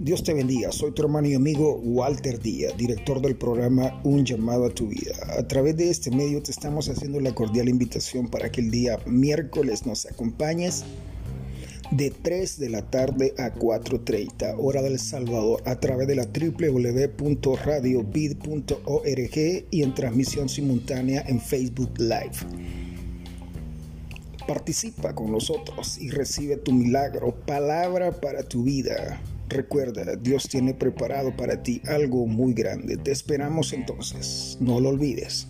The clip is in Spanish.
Dios te bendiga, soy tu hermano y amigo Walter Díaz, director del programa Un llamado a tu vida. A través de este medio te estamos haciendo la cordial invitación para que el día miércoles nos acompañes de 3 de la tarde a 4.30 hora del Salvador a través de la www.radiobid.org y en transmisión simultánea en Facebook Live. Participa con nosotros y recibe tu milagro, palabra para tu vida. Recuerda, Dios tiene preparado para ti algo muy grande. Te esperamos entonces. No lo olvides.